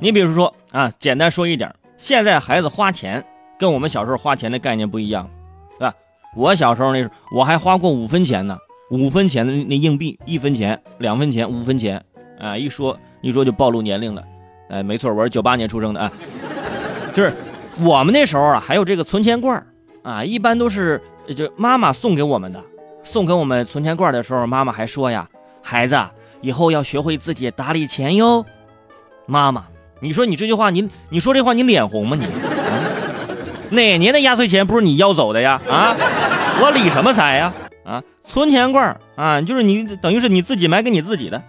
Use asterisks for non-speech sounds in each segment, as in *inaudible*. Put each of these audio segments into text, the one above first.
你比如说啊，简单说一点，现在孩子花钱跟我们小时候花钱的概念不一样，是吧？我小时候那时候我还花过五分钱呢，五分钱的那硬币，一分钱、两分钱、五分钱，啊，一说一说就暴露年龄了，哎，没错，我是九八年出生的啊，*laughs* 就是我们那时候啊，还有这个存钱罐啊，一般都是就妈妈送给我们的，送给我们存钱罐的时候，妈妈还说呀，孩子以后要学会自己打理钱哟，妈妈。你说你这句话，你你说这话你脸红吗？你哪年的压岁钱不是你要走的呀？啊，我理什么财呀？啊，存钱罐啊，就是你等于是你自己买给你自己的。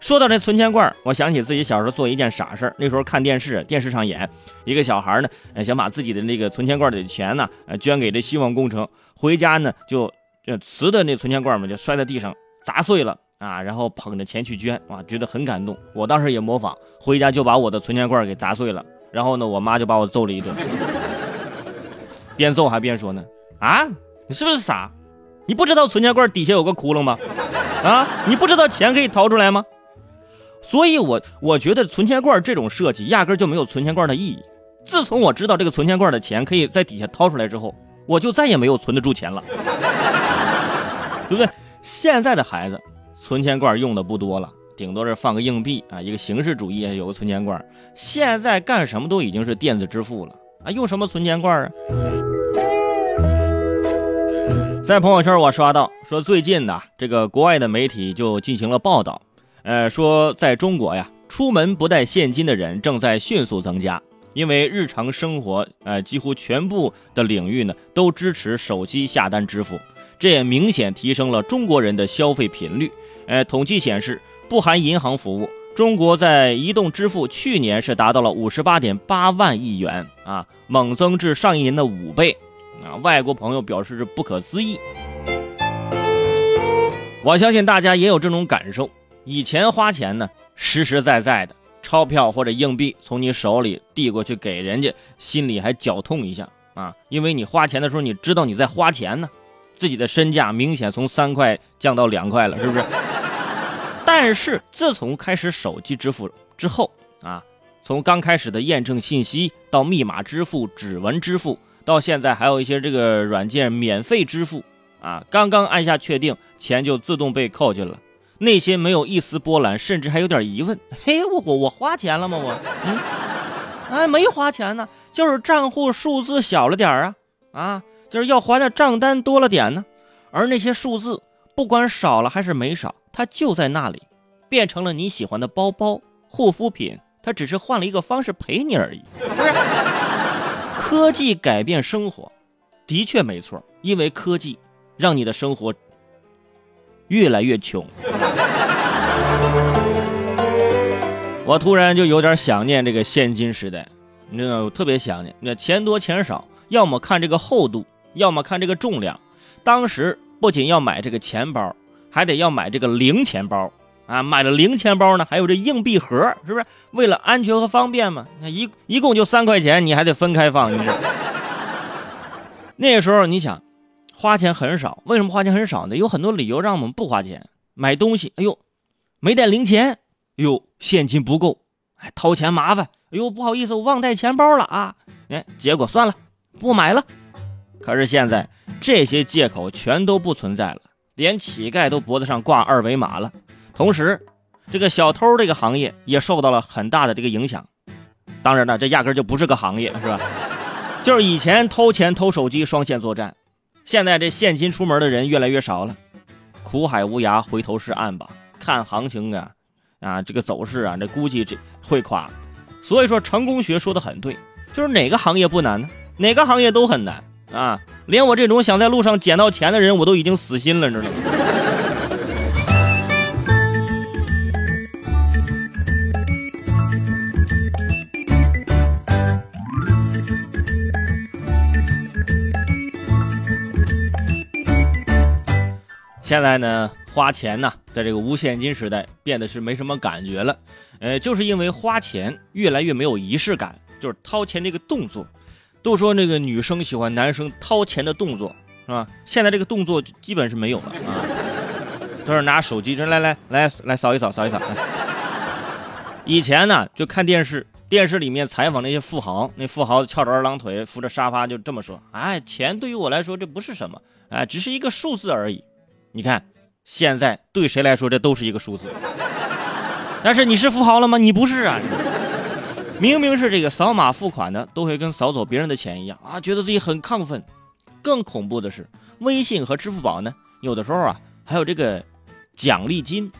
说到这存钱罐，我想起自己小时候做一件傻事那时候看电视，电视上演一个小孩呢，想把自己的那个存钱罐里的钱呢，捐给这希望工程，回家呢就瓷的那存钱罐嘛，就摔在地上砸碎了。啊，然后捧着钱去捐，哇，觉得很感动。我当时也模仿，回家就把我的存钱罐给砸碎了。然后呢，我妈就把我揍了一顿，边揍还边说呢：“啊，你是不是傻？你不知道存钱罐底下有个窟窿吗？啊，你不知道钱可以掏出来吗？”所以，我我觉得存钱罐这种设计压根就没有存钱罐的意义。自从我知道这个存钱罐的钱可以在底下掏出来之后，我就再也没有存得住钱了，*laughs* 对不对？现在的孩子。存钱罐用的不多了，顶多是放个硬币啊，一个形式主义有个存钱罐。现在干什么都已经是电子支付了啊，用什么存钱罐啊？在朋友圈我刷到说，最近呢，这个国外的媒体就进行了报道，呃，说在中国呀，出门不带现金的人正在迅速增加，因为日常生活呃几乎全部的领域呢都支持手机下单支付，这也明显提升了中国人的消费频率。呃，统计显示，不含银行服务，中国在移动支付去年是达到了五十八点八万亿元啊，猛增至上一年的五倍啊！外国朋友表示是不可思议。我相信大家也有这种感受，以前花钱呢，实实在在的钞票或者硬币从你手里递过去给人家，心里还绞痛一下啊，因为你花钱的时候，你知道你在花钱呢。自己的身价明显从三块降到两块了，是不是？但是自从开始手机支付之后啊，从刚开始的验证信息到密码支付、指纹支付，到现在还有一些这个软件免费支付啊，刚刚按下确定，钱就自动被扣进了，内心没有一丝波澜，甚至还有点疑问：*laughs* 嘿，我我我花钱了吗？我嗯，哎，没花钱呢，就是账户数字小了点啊啊。就是要还的账单多了点呢，而那些数字不管少了还是没少，它就在那里，变成了你喜欢的包包、护肤品，它只是换了一个方式陪你而已。*laughs* 不是，科技改变生活，的确没错，因为科技让你的生活越来越穷。*laughs* 我突然就有点想念这个现金时代，你知道，我特别想念。那钱多钱少，要么看这个厚度。要么看这个重量，当时不仅要买这个钱包，还得要买这个零钱包啊！买了零钱包呢，还有这硬币盒，是不是为了安全和方便嘛？那一一共就三块钱，你还得分开放。你 *laughs* 那个时候你想，花钱很少，为什么花钱很少呢？有很多理由让我们不花钱。买东西，哎呦，没带零钱，哎呦，现金不够，哎，掏钱麻烦，哎呦，不好意思，我忘带钱包了啊！哎，结果算了，不买了。可是现在这些借口全都不存在了，连乞丐都脖子上挂二维码了。同时，这个小偷这个行业也受到了很大的这个影响。当然了，这压根就不是个行业，是吧？就是以前偷钱偷手机双线作战，现在这现金出门的人越来越少了。苦海无涯，回头是岸吧。看行情啊，啊，这个走势啊，这估计这会垮。所以说，成功学说的很对，就是哪个行业不难呢？哪个行业都很难。啊，连我这种想在路上捡到钱的人，我都已经死心了，你知道吗？现在呢，花钱呢，在这个无现金时代，变得是没什么感觉了。呃，就是因为花钱越来越没有仪式感，就是掏钱这个动作。都说那个女生喜欢男生掏钱的动作，是吧？现在这个动作基本是没有了啊，都是拿手机，这来来来来扫一扫，扫一扫。以前呢，就看电视，电视里面采访那些富豪，那富豪翘着二郎腿，扶着沙发，就这么说：“哎，钱对于我来说这不是什么，哎，只是一个数字而已。”你看，现在对谁来说这都是一个数字。但是你是富豪了吗？你不是啊！明明是这个扫码付款的，都会跟扫走别人的钱一样啊，觉得自己很亢奋。更恐怖的是，微信和支付宝呢，有的时候啊，还有这个奖励金。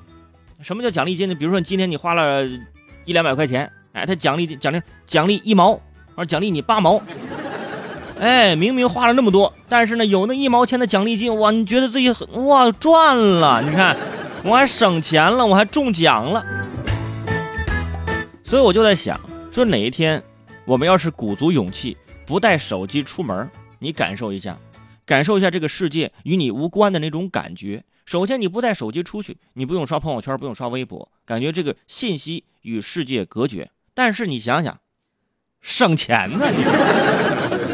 什么叫奖励金呢？比如说今天你花了。一两百块钱，哎，他奖励奖励奖励一毛，或者奖励你八毛，哎，明明花了那么多，但是呢，有那一毛钱的奖励金，哇，你觉得自己很哇赚了，你看，我还省钱了，我还中奖了，所以我就在想，说哪一天我们要是鼓足勇气，不带手机出门，你感受一下，感受一下这个世界与你无关的那种感觉。首先，你不带手机出去，你不用刷朋友圈，不用刷微博，感觉这个信息与世界隔绝。但是你想想，省钱呢？你。